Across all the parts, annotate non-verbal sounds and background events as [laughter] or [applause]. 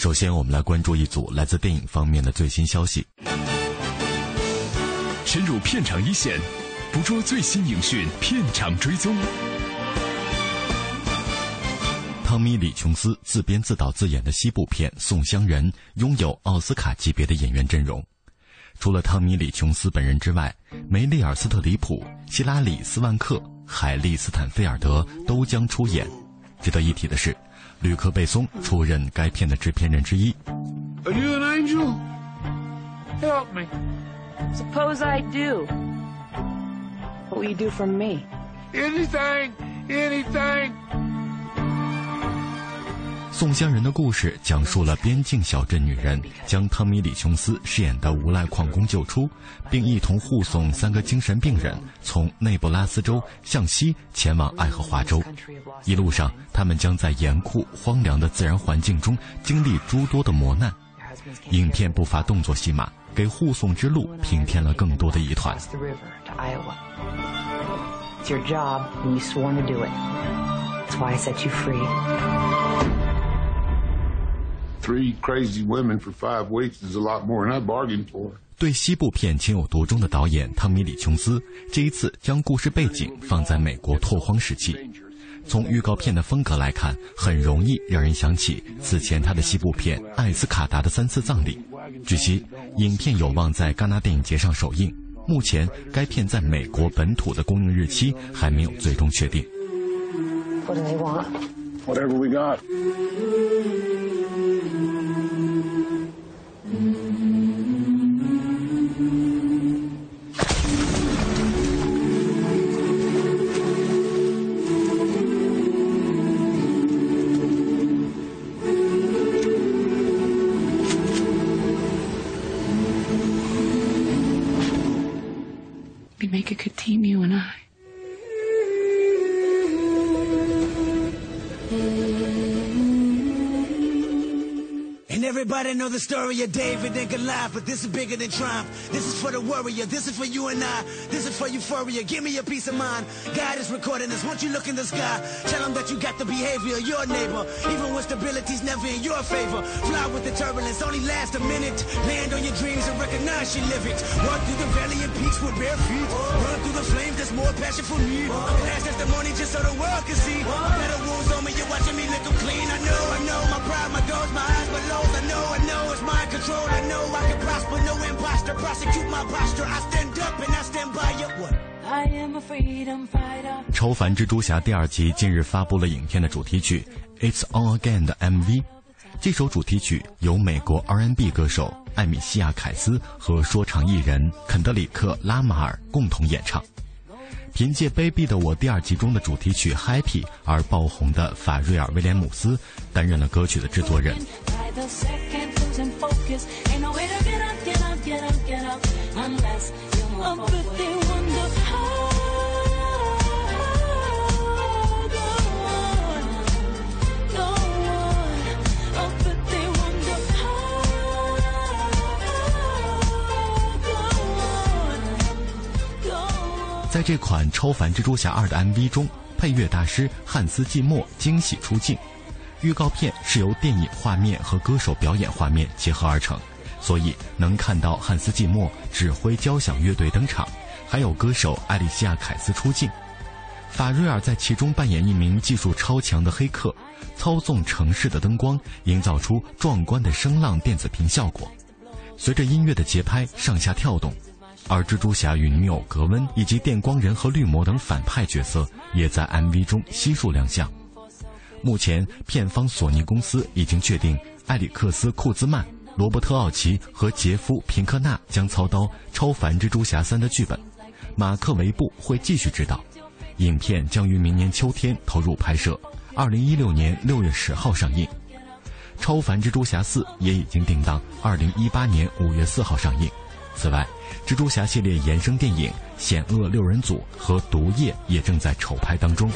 首先，我们来关注一组来自电影方面的最新消息。深入片场一线，捕捉最新影讯，片场追踪。汤米·李·琼斯自编自导自演的西部片《送香人》拥有奥斯卡级别的演员阵容，除了汤米·李·琼斯本人之外，梅丽尔·斯特里普、希拉里·斯万克、海莉·斯坦菲尔德都将出演。值得一提的是，吕克·贝松出任该片的制片人之一。 Are you an angel? Help me. Suppose I do. What will you do for me? Anything, anything. 送香人的故事讲述了边境小镇女人将汤米·李·琼斯饰演的无赖矿工救出，并一同护送三个精神病人从内布拉斯州向西前往爱荷华州。一路上，他们将在严酷荒凉的自然环境中经历诸多的磨难。影片不乏动作戏码，给护送之路平添了更多的疑团。Your job, and you sworn to do it. it's why I set you free. Three crazy women for five weeks is a lot more than I bargained for. 对西部片情有独钟的导演汤米·李·琼斯，这一次将故事背景放在美国拓荒时期。从预告片的风格来看，很容易让人想起此前他的西部片《艾斯卡达的三次葬礼》。据悉，影片有望在戛纳电影节上首映。目前，该片在美国本土的公映日期还没有最终确定。What do they want? Whatever we got. We make a good team, you and I. everybody know the story of David and Goliath, but this is bigger than triumph. This is for the warrior. This is for you and I. This is for euphoria. Give me your peace of mind. God is recording this. Won't you look in the sky? Tell him that you got the behavior of your neighbor. Even when stability's never in your favor. Fly with the turbulence. Only last a minute. Land on your dreams and recognize you live it. Walk through the valley in peaks with bare feet. Run through the flames. There's more passion for me. Past testimony just so the world can see. Better on me. You're watching me lick them clean. I know, I know. My pride, my goals, my eyes, my lows. I know, I know. It's mind control. I know I can prosper. No imposter. Prosecute my posture. I stand up and I stand by you. What? I am a freedom fighter. 超凡蜘蛛侠第二集近日发布了影片的主题曲《It's On Again》的 MV。这首主题曲由美国 R&B 歌手艾米西亚·凯斯和说唱艺人肯德里克·拉马尔共同演唱。凭借《卑鄙的我》第二集中的主题曲《Happy》而爆红的法瑞尔·威廉姆斯担任了歌曲的制作人。在这款《超凡蜘蛛侠二》的 MV 中，配乐大师汉斯季默惊喜出镜。预告片是由电影画面和歌手表演画面结合而成，所以能看到汉斯季默指挥交响乐队登场，还有歌手艾丽西亚·凯斯出镜。法瑞尔在其中扮演一名技术超强的黑客，操纵城市的灯光，营造出壮观的声浪电子屏效果。随着音乐的节拍上下跳动，而蜘蛛侠与女友格温以及电光人和绿魔等反派角色也在 MV 中悉数亮相。目前，片方索尼公司已经确定，埃里克斯·库兹曼、罗伯特·奥奇和杰夫·平克纳将操刀《超凡蜘蛛侠三》的剧本，马克·维布会继续指导。影片将于明年秋天投入拍摄，二零一六年六月十号上映。超凡蜘蛛侠四》也已经定档二零一八年五月四号上映。此外，蜘蛛侠系列衍生电影《险恶六人组》和《毒液》也正在筹拍当中。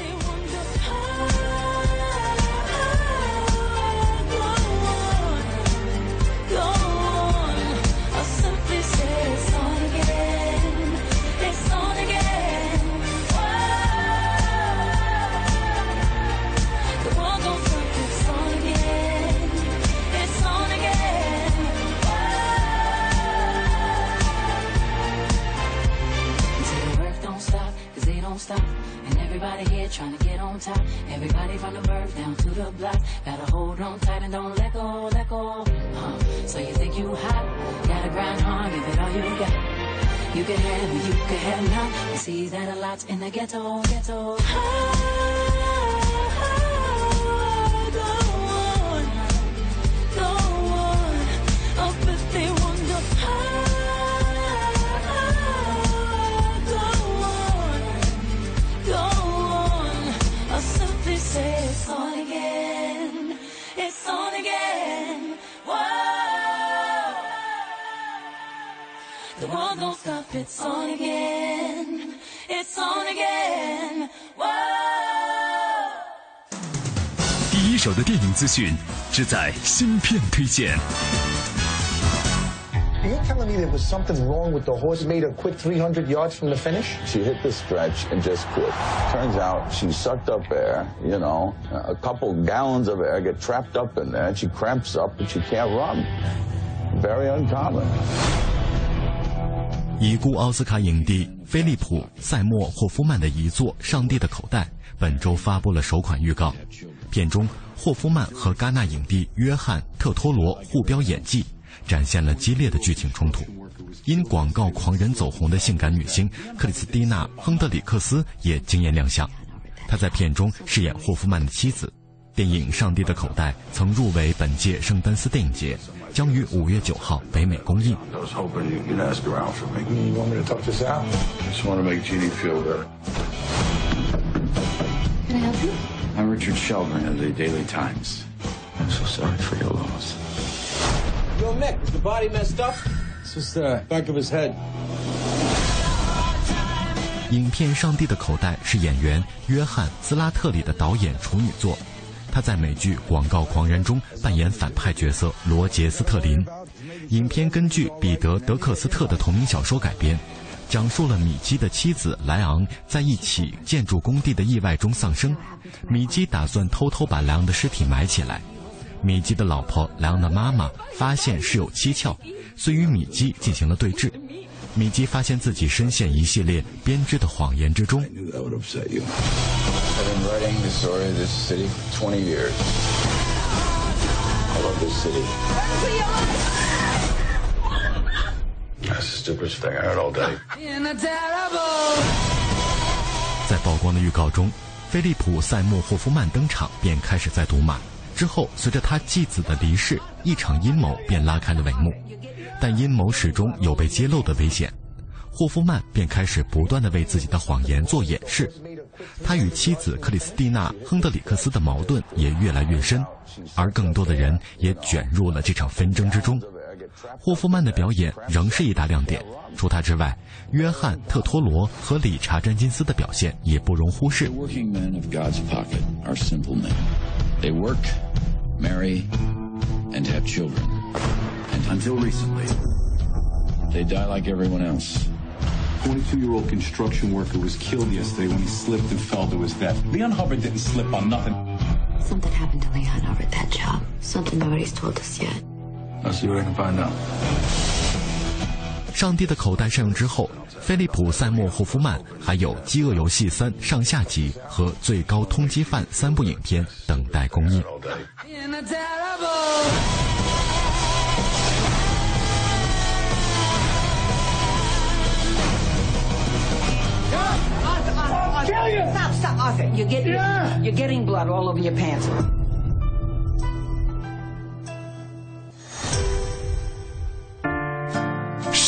Ghetto, ghetto. It's on again. It's on again. Whoa. The world don't stop. It's on again. 手的电影资讯，只在芯片推荐。You're telling me there was something wrong with the horse made her quit 300 yards from the finish? She hit the stretch and just quit. Turns out she sucked up air, you know, a couple gallons of air get trapped up in there and she cramps up and she can't run. Very uncommon. 已故奥斯卡影帝菲利普·塞默霍夫曼的遗作《上帝的口袋》本周发布了首款预告。片中，霍夫曼和戛纳影帝约翰·特托罗互飙演技，展现了激烈的剧情冲突。因广告狂人走红的性感女星克里斯蒂娜·亨德里克斯也惊艳亮相。她在片中饰演霍夫曼的妻子。电影《上帝的口袋》曾入围本届圣丹斯电影节，将于五月九号北美公映。I'm Richard Shelburne of the Daily Times. I'm so sorry for your loss. Yo, Mick, is the body messed up? It's just the back of his head. 影片《上帝的口袋》是演员约翰·斯拉特里的导演处女作，他在美剧《广告狂人》中扮演反派角色罗杰斯特林。影片根据彼得·德克斯特的同名小说改编，讲述了米基的妻子莱昂在一起建筑工地的意外中丧生，米基打算偷偷把莱昂的尸体埋起来。米基的老婆莱昂的妈妈发现事有蹊跷，遂与米基进行了对峙。米基发现自己深陷一系列编织的谎言之中。That's the stupidest thing I heard all day. [laughs] 在曝光的预告中，菲利普·塞默霍夫曼登场便开始在赌马。之后，随着他继子的离世，一场阴谋便拉开了帷幕。但阴谋始终有被揭露的危险，霍夫曼便开始不断的为自己的谎言做掩饰。他与妻子克里斯蒂娜·亨德里克斯的矛盾也越来越深，而更多的人也卷入了这场纷争之中。霍夫曼的表演仍是一大亮点。除他之外，约翰·特托罗和理查·詹金斯的表现也不容忽视 The。working men of God's pocket are simple men. They work, marry, and have children. And until recently, they die like everyone else. 22-year-old construction worker was killed yesterday when he slipped and fell to his death. Leon Hubbard didn't slip on nothing. Something happened to Leon over at that job. Something nobody's told us yet. 上帝的口袋》上映之后，菲利普·塞默霍夫曼还有《饥饿游戏三》上下集和《最高通缉犯》三部影片等待公映。Stop, stop, Arthur. You're getting, you're getting blood all over your pants.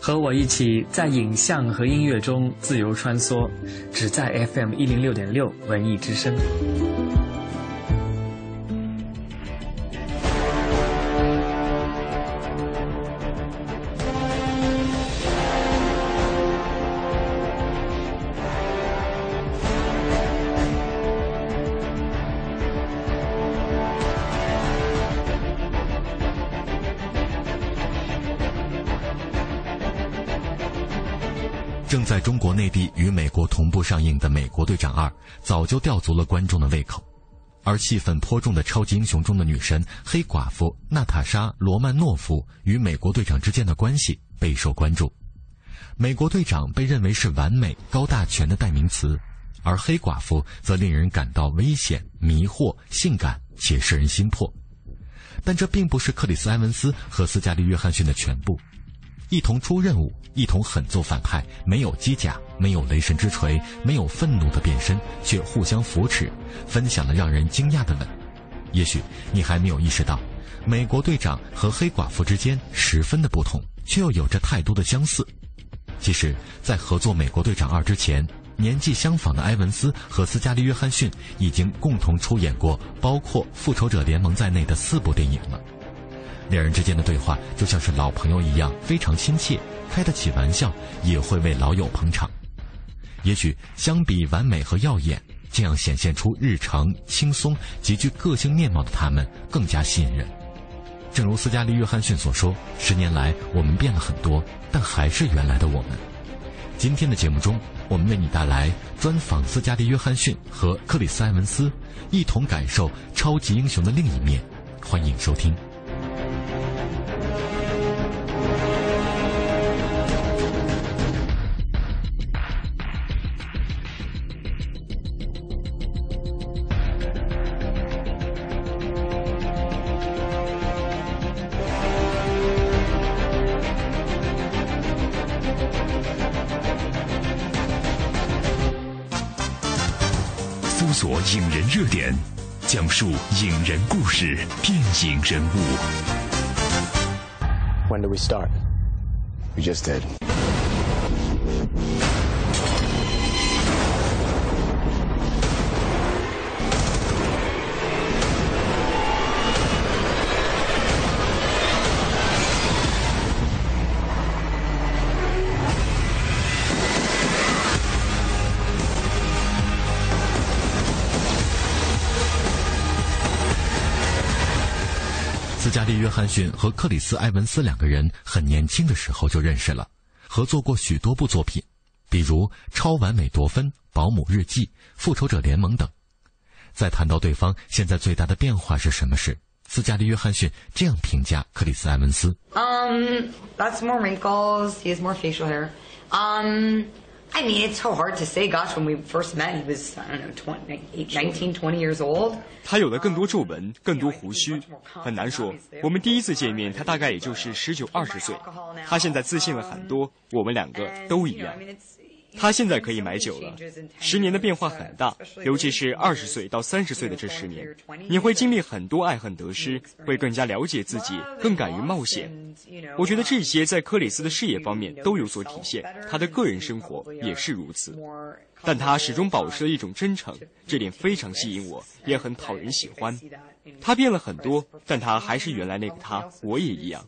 和我一起在影像和音乐中自由穿梭，只在 FM 一零六点六文艺之声。内地与美国同步上映的《美国队长二》，早就吊足了观众的胃口，而戏份颇重的超级英雄中的女神黑寡妇娜塔莎·罗曼诺夫与美国队长之间的关系备受关注。美国队长被认为是完美、高大全的代名词，而黑寡妇则令人感到危险、迷惑、性感且摄人心魄。但这并不是克里斯·埃文斯和斯嘉丽·约翰逊的全部。一同出任务，一同狠揍反派，没有机甲，没有雷神之锤，没有愤怒的变身，却互相扶持，分享了让人惊讶的吻。也许你还没有意识到，美国队长和黑寡妇之间十分的不同，却又有着太多的相似。其实，在合作《美国队长二》之前，年纪相仿的埃文斯和斯嘉丽·约翰逊已经共同出演过包括《复仇者联盟》在内的四部电影了。两人之间的对话就像是老朋友一样，非常亲切，开得起玩笑，也会为老友捧场。也许相比完美和耀眼，这样显现出日常、轻松、极具个性面貌的他们更加吸引人。正如斯嘉丽·约翰逊所说：“十年来，我们变了很多，但还是原来的我们。”今天的节目中，我们为你带来专访斯嘉丽·约翰逊和克里斯·埃文斯，一同感受超级英雄的另一面。欢迎收听。人故事，电影人物。When do we start? We just did. 斯嘉丽·约翰逊和克里斯·埃文斯两个人很年轻的时候就认识了，合作过许多部作品，比如《超完美夺分》《保姆日记》《复仇者联盟》等。在谈到对方现在最大的变化是什么时，斯嘉丽·约翰逊这样评价克里斯·埃文斯：Um, that's more wrinkles. He has more facial hair. Um, I mean, it's so hard to say. Gosh, when we first met, he was, I don't know, 20, 19, 20 years old. 他有了更多皱纹，更多胡须，很难说。我们第一次见面，他大概也就是十九二十岁。他现在自信了很多，我们两个都一样。他现在可以买酒了。十年的变化很大，尤其是二十岁到三十岁的这十年，你会经历很多爱恨得失，会更加了解自己，更敢于冒险。我觉得这些在克里斯的事业方面都有所体现，他的个人生活也是如此。但他始终保持了一种真诚，这点非常吸引我，也很讨人喜欢。他变了很多，但他还是原来那个他，我也一样。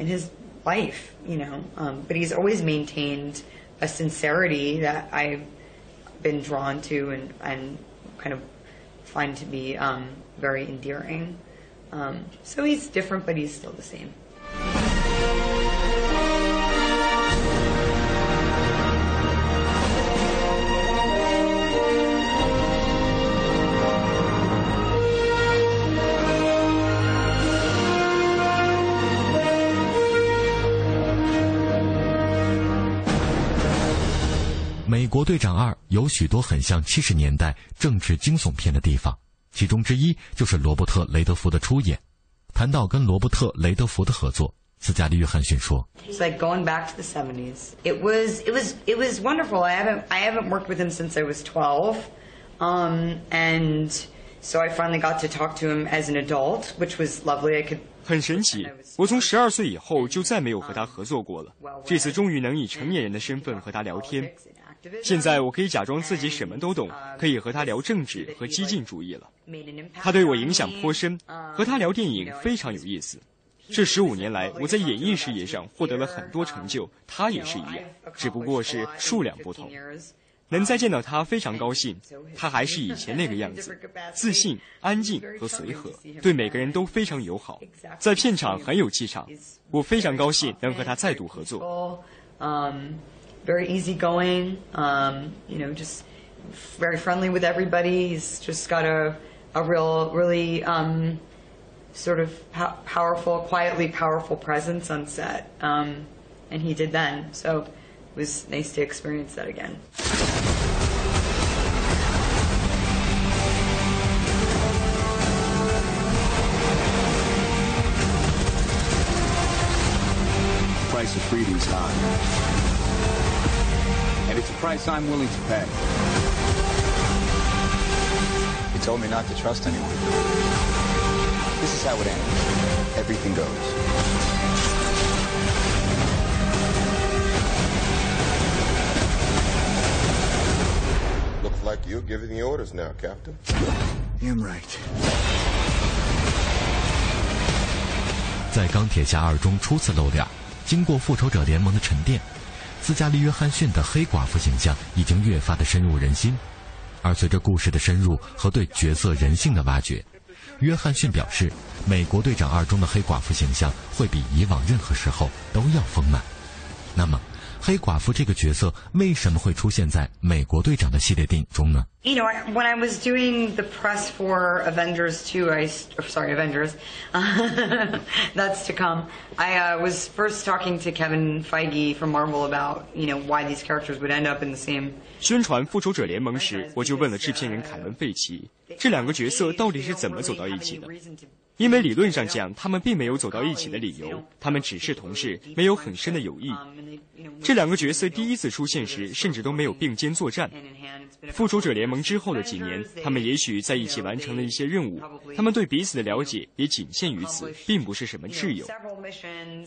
in his life, you know. But he's always maintained a sincerity that I've been drawn to and, and kind of find to be um, very endearing. Um, so he's different, but he's still the same. 国队长二有许多很像七十年代政治惊悚片的地方，其中之一就是罗伯特·雷德福的出演。谈到跟罗伯特·雷德福的合作，斯嘉丽·约翰逊说：“It's like going back to the '70s. It was, it was, it was wonderful. I haven't, I haven't worked with him since I was 12, um, and so I finally got to talk to him as an adult, which was lovely. I could 很神奇，我从十二岁以后就再没有和他合作过了。这次终于能以成年人的身份和他聊天。现在我可以假装自己什么都懂，可以和他聊政治和激进主义了。他对我影响颇深，和他聊电影非常有意思。这十五年来，我在演艺事业上获得了很多成就，他也是一样，只不过是数量不同。能再见到他非常高兴，他还是以前那个样子，自信、安静和随和，对每个人都非常友好，在片场很有气场。我非常高兴能和他再度合作。Very easygoing, um, you know, just very friendly with everybody. He's just got a, a real, really um, sort of po- powerful, quietly powerful presence on set. Um, and he did then. So it was nice to experience that again. price of freedom's high price I'm willing to pay. You told me not to trust anyone. This is how it ends. Everything goes. Looks like you're giving the orders now, Captain. You're right. 在《钢铁侠二》中初次露脸，经过复仇者联盟的沉淀， 斯嘉丽·约翰逊的黑寡妇形象已经越发的深入人心，而随着故事的深入和对角色人性的挖掘，约翰逊表示，《美国队长二》中的黑寡妇形象会比以往任何时候都要丰满。那么，黑寡妇这个角色为什么会出现在美国队长的系列电影中呢？You know, when I was doing the press for Avengers 2, I sorry Avengers, [laughs] that's to come. I uh, was first talking to Kevin Feige from Marvel about you know why these characters would end up in the same. 宣传复仇者联盟时，我就问了制片人凯文·费奇，这两个角色到底是怎么走到一起的？ 因为理论上讲，他们并没有走到一起的理由，他们只是同事，没有很深的友谊。这两个角色第一次出现时，甚至都没有并肩作战。复仇者联盟之后的几年，他们也许在一起完成了一些任务，他们对彼此的了解也仅限于此，并不是什么挚友。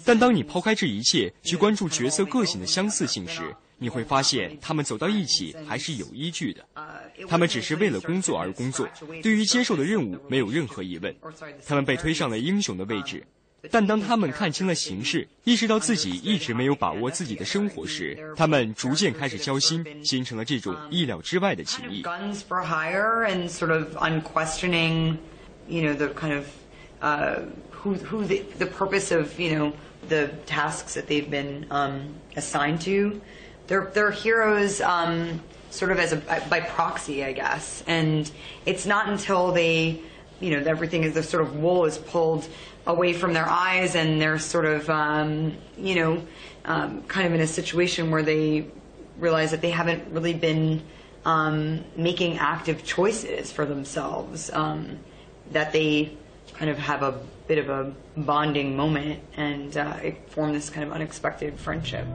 但当你抛开这一切，去关注角色个性的相似性时，你会发现他们走到一起还是有依据的。他们只是为了工作而工作，对于接受的任务没有任何疑问。他们被推上了英雄的位置。但当他们看清了形势，意识到自己一直没有把握自己的生活时，他们逐渐开始交心，形成了这种意料之外的情谊。Guns for hire and sort of unquestioning, you know, the kind of uh, who who the, the purpose of you know the tasks that they've been um, assigned to. They're they're heroes. Um, sort of as a by proxy, I guess, and it's not until they, you know, everything is the sort of wool is pulled away from their eyes and they're sort of, um, you know, um, kind of in a situation where they realize that they haven't really been um, making active choices for themselves, um, that they kind of have a bit of a bonding moment and uh, form this kind of unexpected friendship.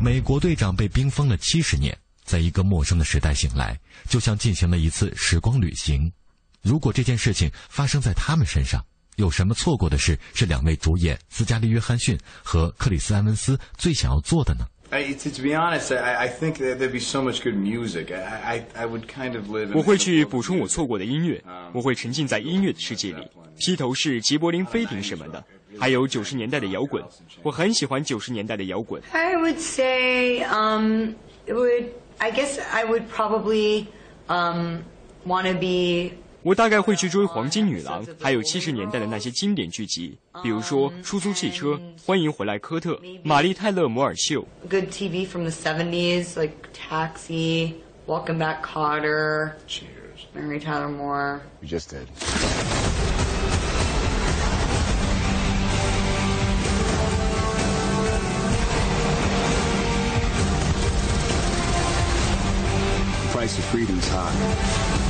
美国队长被冰封了七十年，在一个陌生的时代醒来，就像进行了一次时光旅行。如果这件事情发生在他们身上，有什么错过的事是两位主演斯嘉丽·约翰逊和克里斯·埃文斯最想要做的呢？I, to, to be honest, I, I think that there'd be so much good music. I, I, I would kind of live. 我会去补充我错过的音乐，我会沉浸在音乐的世界里，披头士、吉柏林飞艇什么的。还有九十年代的摇滚，我很喜欢九十年代的摇滚。I would say, um, it would. I guess I would probably um, want to be 我大概会去追《黄金女郎》，还有七十年代的那些经典剧集，比如说《出租汽车》《欢迎回来，科特》《玛丽泰勒摩尔秀》。 Good TV from the 70s, like Taxi, Welcome Back Cotter, Cheers. Mary Tyler Moore. We just did. The price of freedom is high.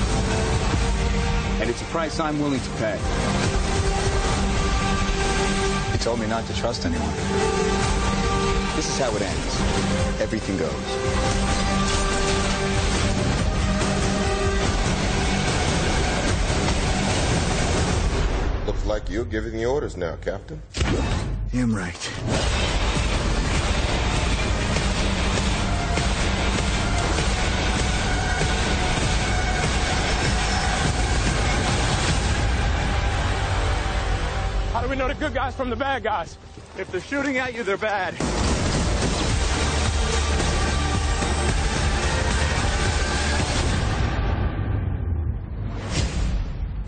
And it's a price I'm willing to pay. You told me not to trust anyone. This is how it ends. Everything goes. Looks like you're giving the orders now, Captain. Damn right. Good guys from the bad guys? If they're shooting at you, they're bad.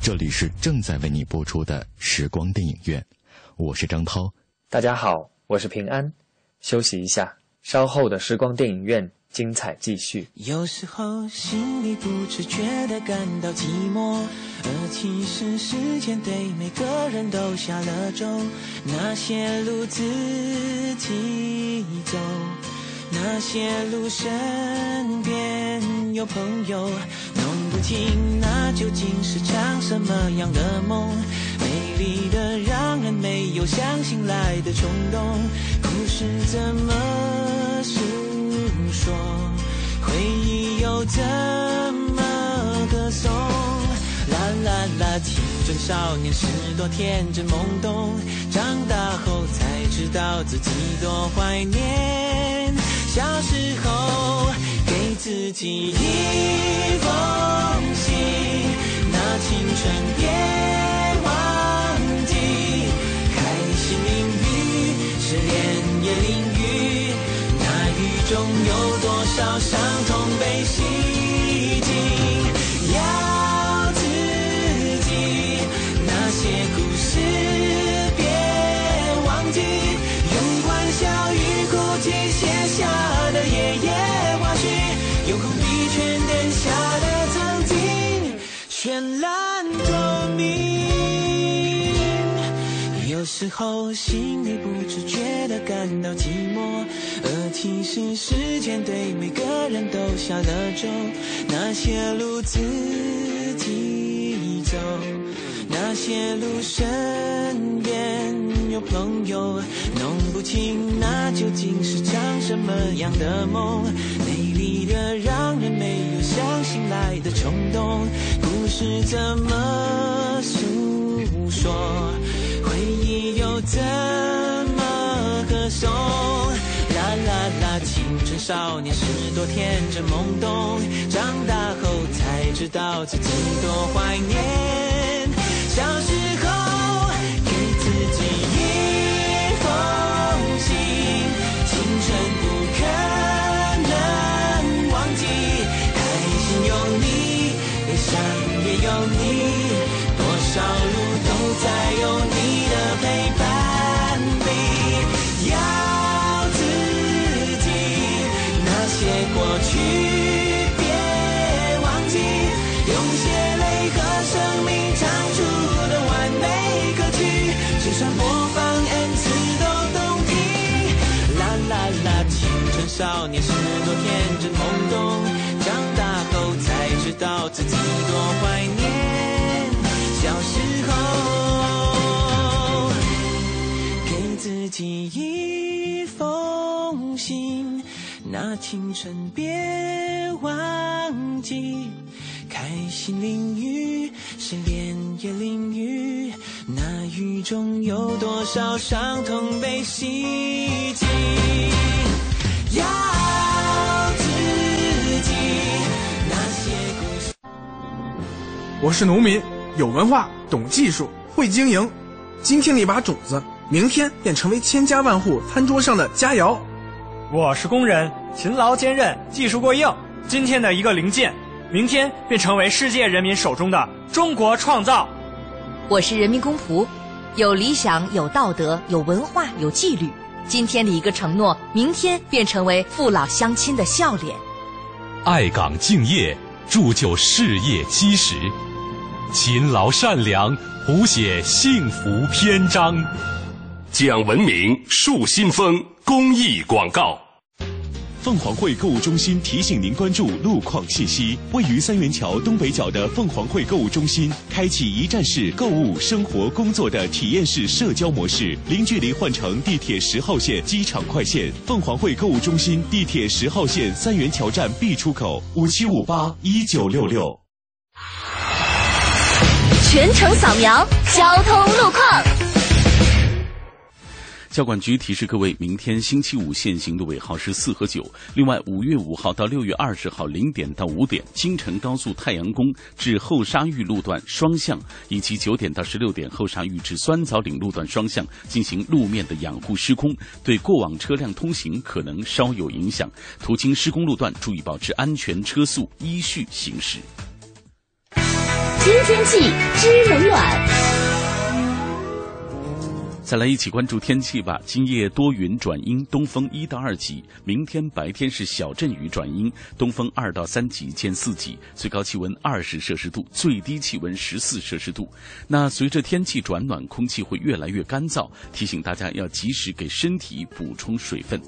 这里是正在为你播出的时光电影院，我是张涛。大家好，我是平安。休息一下，稍后的时光电影院精彩继续。有时候心里不自觉地感到寂寞，而其实时间对每个人都下了咒。那些路自己走，那些路身边有朋友，弄不清那究竟是场什么样的梦。美丽的让人没有相信来的冲动，故事怎么诉说？回忆又怎么歌颂？啦啦啦，青春少年时多天真懵懂，长大后才知道自己多怀念小时候，给自己一封信，那青春别雨，失恋也淋雨，那雨中有多少时候心里不自觉地感到寂寞，而其实时间对每个人都下了咒。那些路自己走，那些路身边有朋友，弄不清那究竟是场什么样的梦。美丽的让人没有想醒来的冲动，故事怎么诉说？怎么歌颂？啦啦啦，青春少年时多天真懵懂，长大后才知道自己多怀念小时自己多怀念小时候，给自己一封信，那青春别忘记。开心淋雨，失恋也淋雨，那雨中有多少伤痛被洗净？要我是农民，有文化，懂技术，会经营。今天的一把种子，明天便成为千家万户餐桌上的佳肴。我是工人，勤劳坚韧，技术过硬。今天的一个零件，明天便成为世界人民手中的中国创造。我是人民公仆，有理想，有道德，有文化，有纪律。今天的一个承诺，明天便成为父老乡亲的笑脸。爱岗敬业，铸就事业基石；勤劳善良，谱写幸福篇章。讲文明，树新风，公益广告。凤凰汇购物中心提醒您关注路况信息。位于三元桥东北角的凤凰汇购物中心，开启一站式购物、生活、工作的体验式社交模式，零距离换乘地铁十号线机场快线。凤凰汇购物中心地铁十号线三元桥站 B 出口，五七五八一九六六。全程扫描交通路况。交管局提示各位，明天星期五限行的尾号是四和九。另外，五月五号到六月二十号零点到五点，京承高速太阳宫至后沙峪路段双向，以及九点到十六点后沙峪至酸枣岭路段双向进行路面的养护施工，对过往车辆通行可能稍有影响。途经施工路段，注意保持安全车速，依序行驶。知天气，知冷暖。再来一起关注天气吧。今夜多云转阴，东风一到二级。明天白天是小阵雨转阴，东风二到三级见四级，最高气温二十摄氏度，最低气温十四摄氏度。那随着天气转暖，空气会越来越干燥，提醒大家要及时给身体补充水分。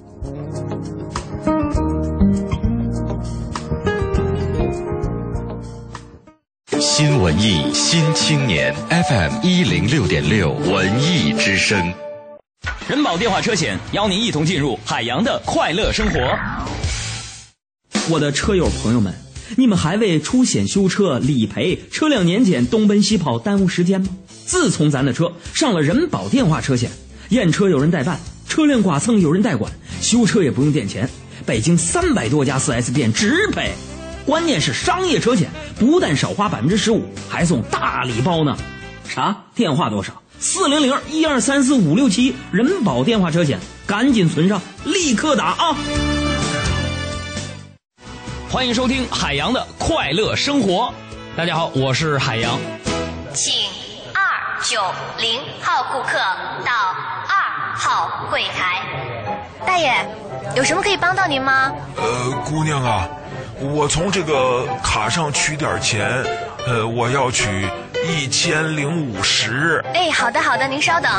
新文艺新青年 FM 一零六点六文艺之声，人保电话车险邀您一同进入海洋的快乐生活。我的车友朋友们，你们还为出险修车、理赔、车辆年检东奔西跑耽误时间吗？自从咱的车上了人保电话车险，验车有人代办，车辆剐蹭有人代管，修车也不用垫钱，北京三百多家 4S 店直赔。关键是商业车险不但少花百分之十五，还送大礼包呢。啥？电话多少？四零零一二三四五六七，人保电话车险，赶紧存上，立刻打啊！欢迎收听海洋的快乐生活。大家好，我是海洋。请二九零号顾客到二号柜台。大爷，有什么可以帮到您吗？呃，姑娘啊。我从这个卡上取点钱，呃，我要取一千零五十。哎，好的好的，您稍等。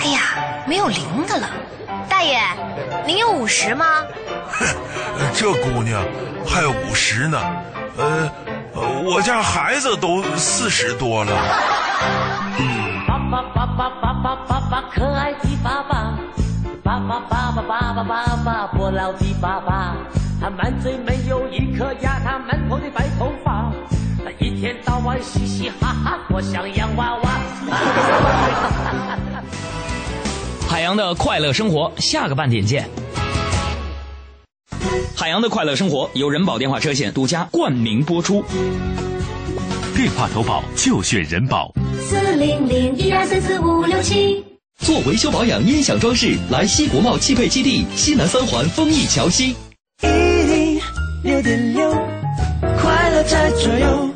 哎呀，没有零的了，大爷，您有五十吗？哼，[laughs] 这姑娘还有五十呢，呃，我家孩子都四十多了。[laughs] 爸爸爸爸爸爸爸爸，可爱的爸爸。爸爸爸爸爸爸爸爸，不老的爸爸，他满嘴没有一颗牙，他满头的白头发，他一天到晚嘻嘻哈哈，我像洋娃娃。[laughs] 海洋的快乐生活，下个半点见。海洋的快乐生活由人保电话车险独家冠名播出，电话投保就选人保。四零零一二三四五六七。做维修保养、音响装饰，来西国贸汽配基地西南三环丰益桥西。一零六点六，快乐在左右。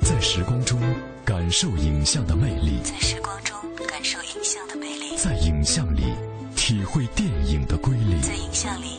在时光中感受影像的魅力，在时光中感受影像的魅力，在影像里体会电影的瑰丽，在影像里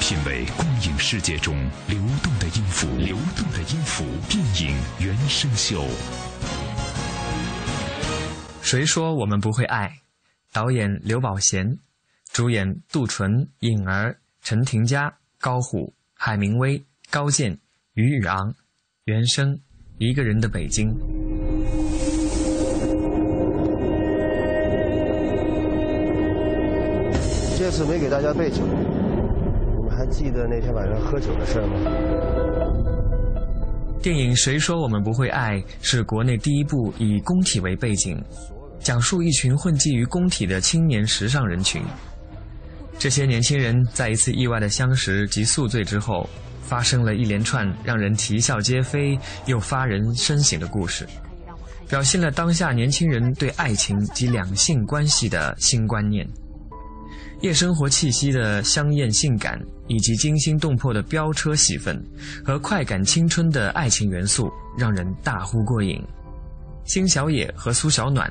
品味光影世界中流动的音符，流动的音符。电影原声秀。谁说我们不会爱？导演刘宝贤，主演杜淳、颖儿、陈婷佳、高虎、海明威、高健、于宇昂。原声：一个人的北京。这次没给大家备酒。还记得那天晚上喝酒的事吗？电影《谁说我们不会爱》是国内第一部以工体为背景，讲述一群混迹于工体的青年时尚人群。这些年轻人在一次意外的相识及宿醉之后，发生了一连串让人啼笑皆非又发人深省的故事，表现了当下年轻人对爱情及两性关系的新观念。夜生活气息的香艳性感，以及惊心动魄的飙车戏份和快感青春的爱情元素，让人大呼过瘾。辛小野和苏小暖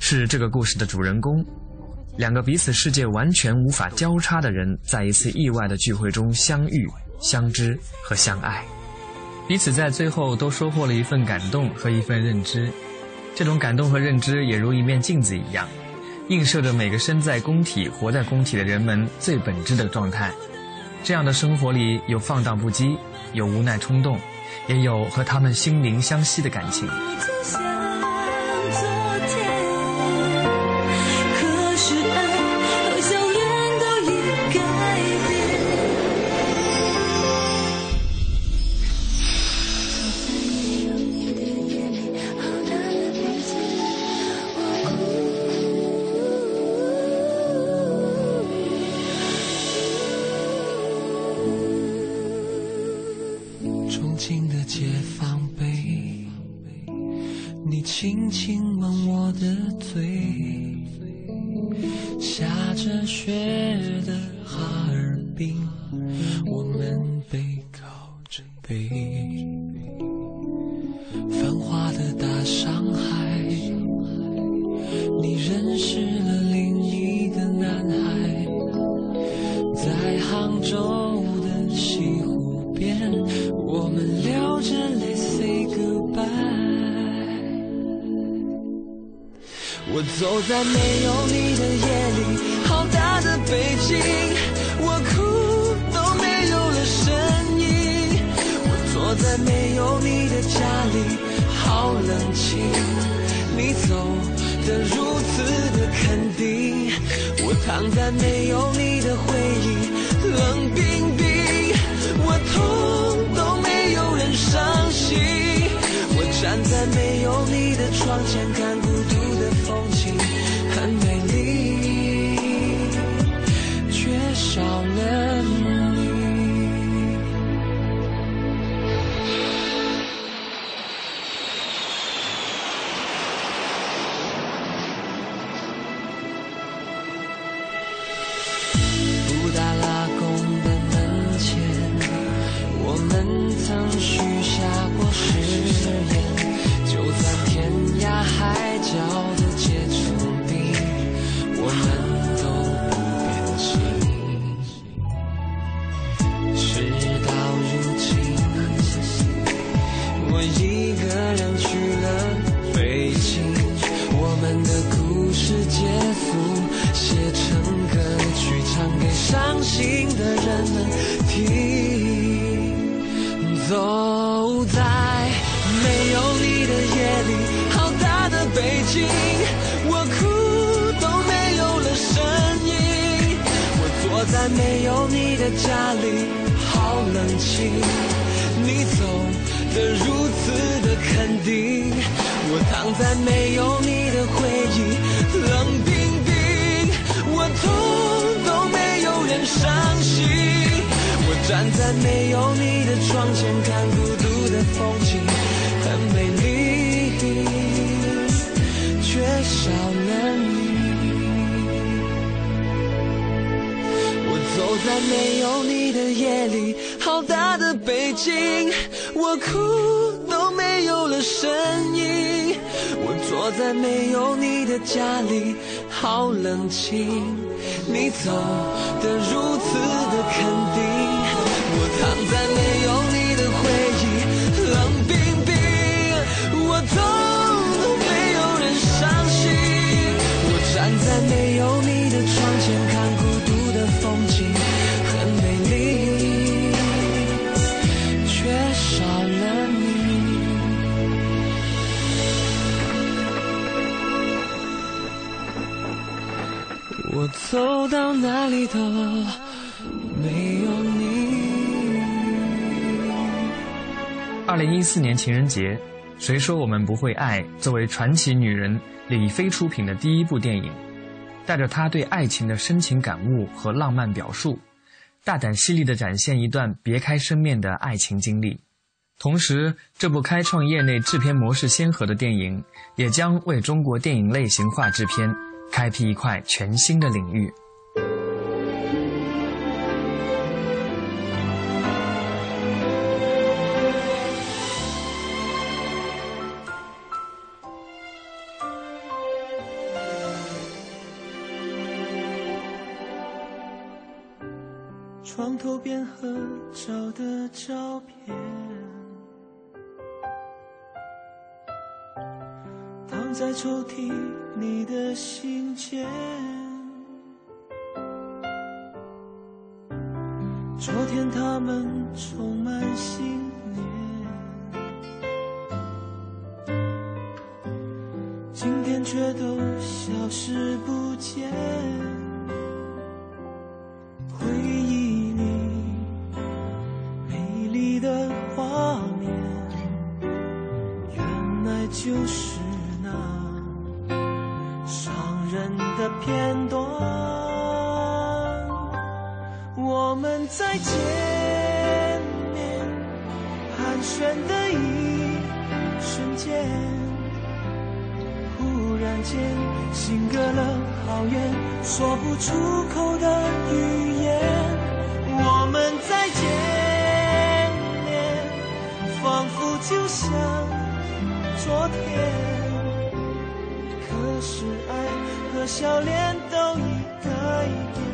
是这个故事的主人公，两个彼此世界完全无法交叉的人，在一次意外的聚会中相遇、相知和相爱，彼此在最后都收获了一份感动和一份认知。这种感动和认知也如一面镜子一样。映射着每个身在工体、活在工体的人们最本质的状态。这样的生活里有放荡不羁，有无奈冲动，也有和他们心灵相惜的感情。家里好冷清你走的如此的肯定。我躺在没有你的回忆冷冰冰。我痛都没有人伤心。我站在没有你的窗前看孤独。你的家里好冷清，你走的如此的肯定，我躺在没有你的回忆，冷冰冰，我痛都没有人伤心，我站在没有你的窗前看孤独的风景，很美丽，缺少。我在没有你的夜里，好大的北京，我哭都没有了声音。我坐在没有你的家里，好冷清。你走的如此的肯定，我躺在没有你的回忆，冷冰冰。我走都没有人伤心，我站在没有你走到哪里都没有你。二零一四年情人节，《谁说我们不会爱》作为传奇女人李飞出品的第一部电影，带着她对爱情的深情感悟和浪漫表述，大胆犀利地展现一段别开生面的爱情经历。同时，这部开创业内制片模式先河的电影，也将为中国电影类型化制片开辟一块全新的领域。像昨天。可是爱和笑脸都已改变。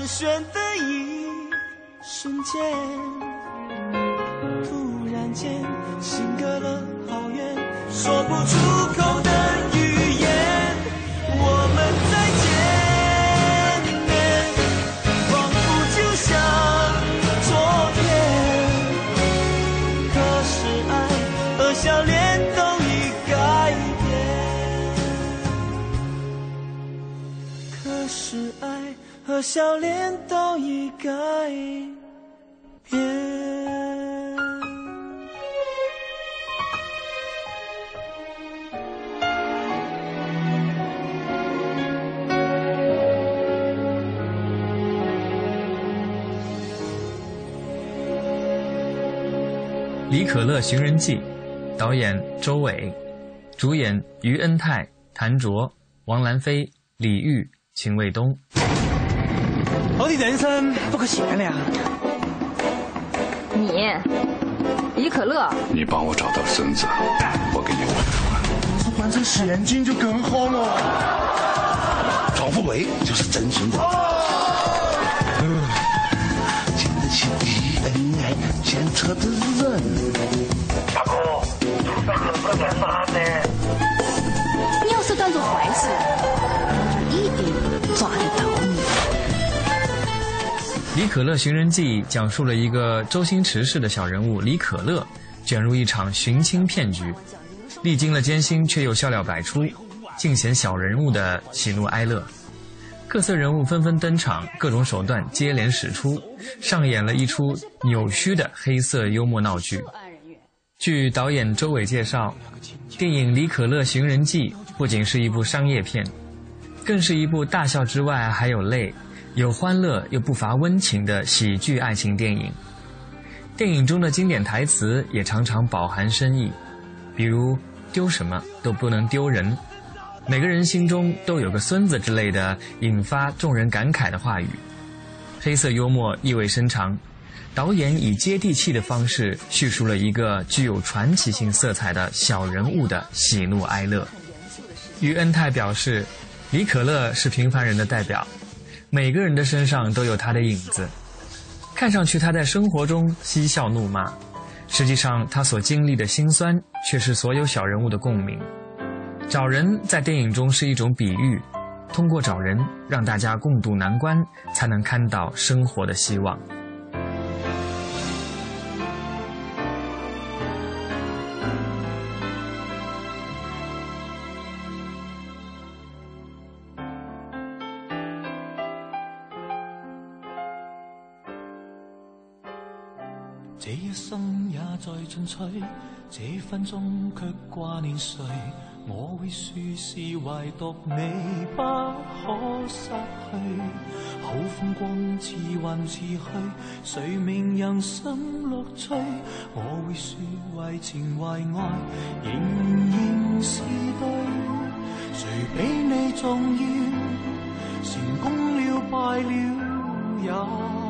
寒暄的一瞬间，突然间心隔了好远，说不出口的笑脸都已改变李可乐寻人记导演周伟主演于恩泰谭卓王兰飞李煜秦卫东。我的人生不可限量。你，李可乐，你帮我找到孙子，我给你五百万。你说换成洗眼镜就更好了。赵富贵就是真心的。经得起恩爱牵扯的人。大哥，出在何方干啥呢？你要是当做坏事，李可乐寻人记》讲述了一个周星驰式的小人物李可乐卷入一场寻亲骗局，历经了艰辛却又笑料百出，尽显小人物的喜怒哀乐。各色人物纷纷登场，各种手段接连使出，上演了一出扭曲的黑色幽默闹剧。据导演周伟介绍，电影《李可乐寻人记》不仅是一部商业片，更是一部大笑之外还有泪、有欢乐又不乏温情的喜剧爱情电影。电影中的经典台词也常常饱含深意，比如“丢什么都不能丢人”。每个人心中都有个孙子之类的，引发众人感慨的话语。黑色幽默意味深长，导演以接地气的方式叙述了一个具有传奇性色彩的小人物的喜怒哀乐。于恩泰表示，李可乐是平凡人的代表，每个人的身上都有他的影子。看上去他在生活中嬉笑怒骂，实际上他所经历的辛酸却是所有小人物的共鸣。找人在电影中是一种比喻，通过找人让大家共度难关，才能看到生活的希望。一生也在进取，这分钟却挂念谁？我会说是唯独你不可失去。好风光似幻似去，谁明人生乐趣？我会说为情为爱，仍然是对。谁比你重要？成功了败了也。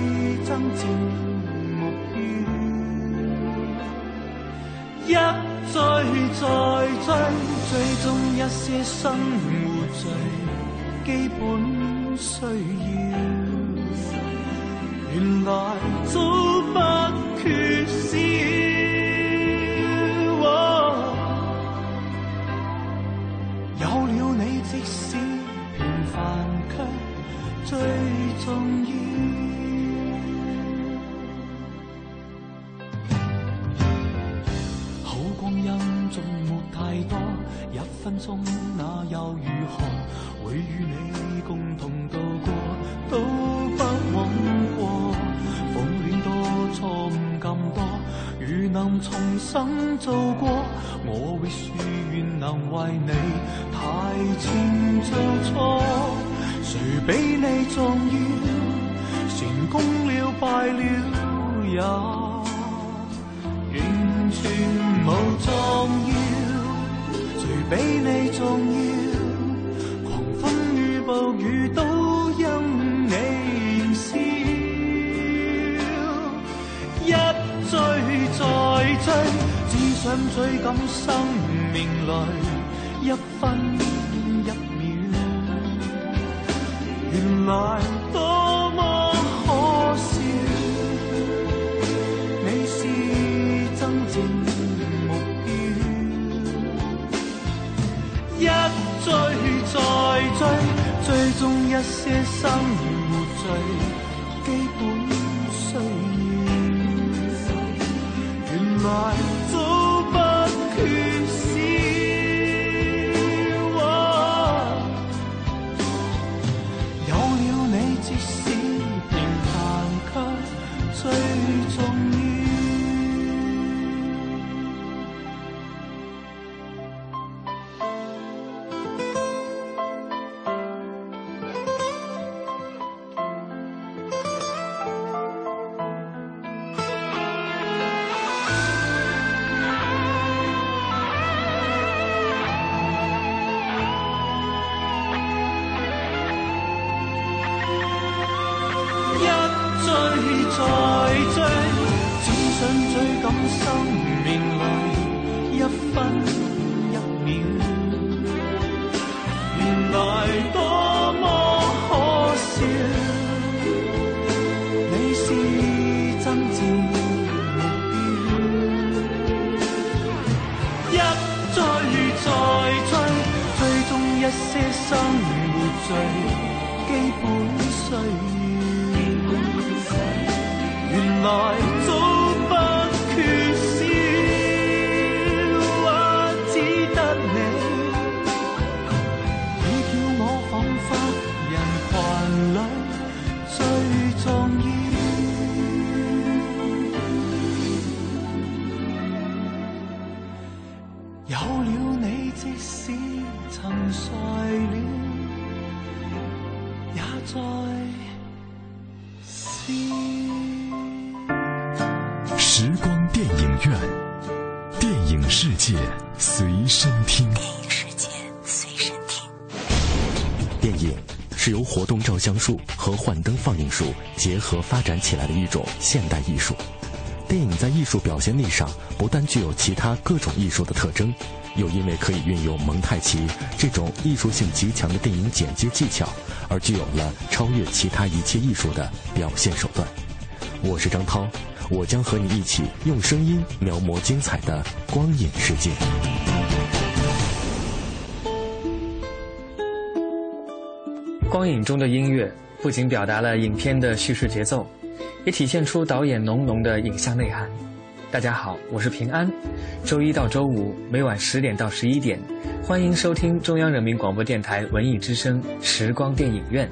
生正目标，一追再追，追踪一些生活最基本需要，原来做过，我会说愿能为你提前做错。谁比你重要？成功了，败了也完全无重要。谁比你重要，想追赶生命里一分一秒。原来多么可笑，你是真正目标。一追再追，追踪一些生活最基本需要。原来有了你，即使曾睡了，也在笑。时光电影院，电影世界随身听。电影世界随身听。电影是由活动照相术和幻灯放映术结合发展起来的一种现代艺术。电影在艺术表现力上不但具有其他各种艺术的特征，又因为可以运用蒙太奇这种艺术性极强的电影剪接技巧，而具有了超越其他一切艺术的表现手段。我是张涛，我将和你一起用声音描摹精彩的光影世界。光影中的音乐不仅表达了影片的叙事节奏，也体现出导演浓浓的影像内涵。大家好，我是平安。周一到周五每晚十点到十一点，欢迎收听中央人民广播电台文艺之声时光电影院，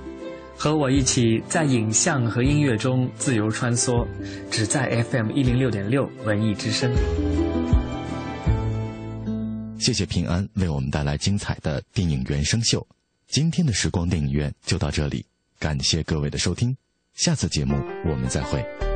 和我一起在影像和音乐中自由穿梭，只在 FM 一零六点六文艺之声。谢谢平安为我们带来精彩的电影原声秀。今天的时光电影院就到这里，感谢各位的收听，下次节目我们再会。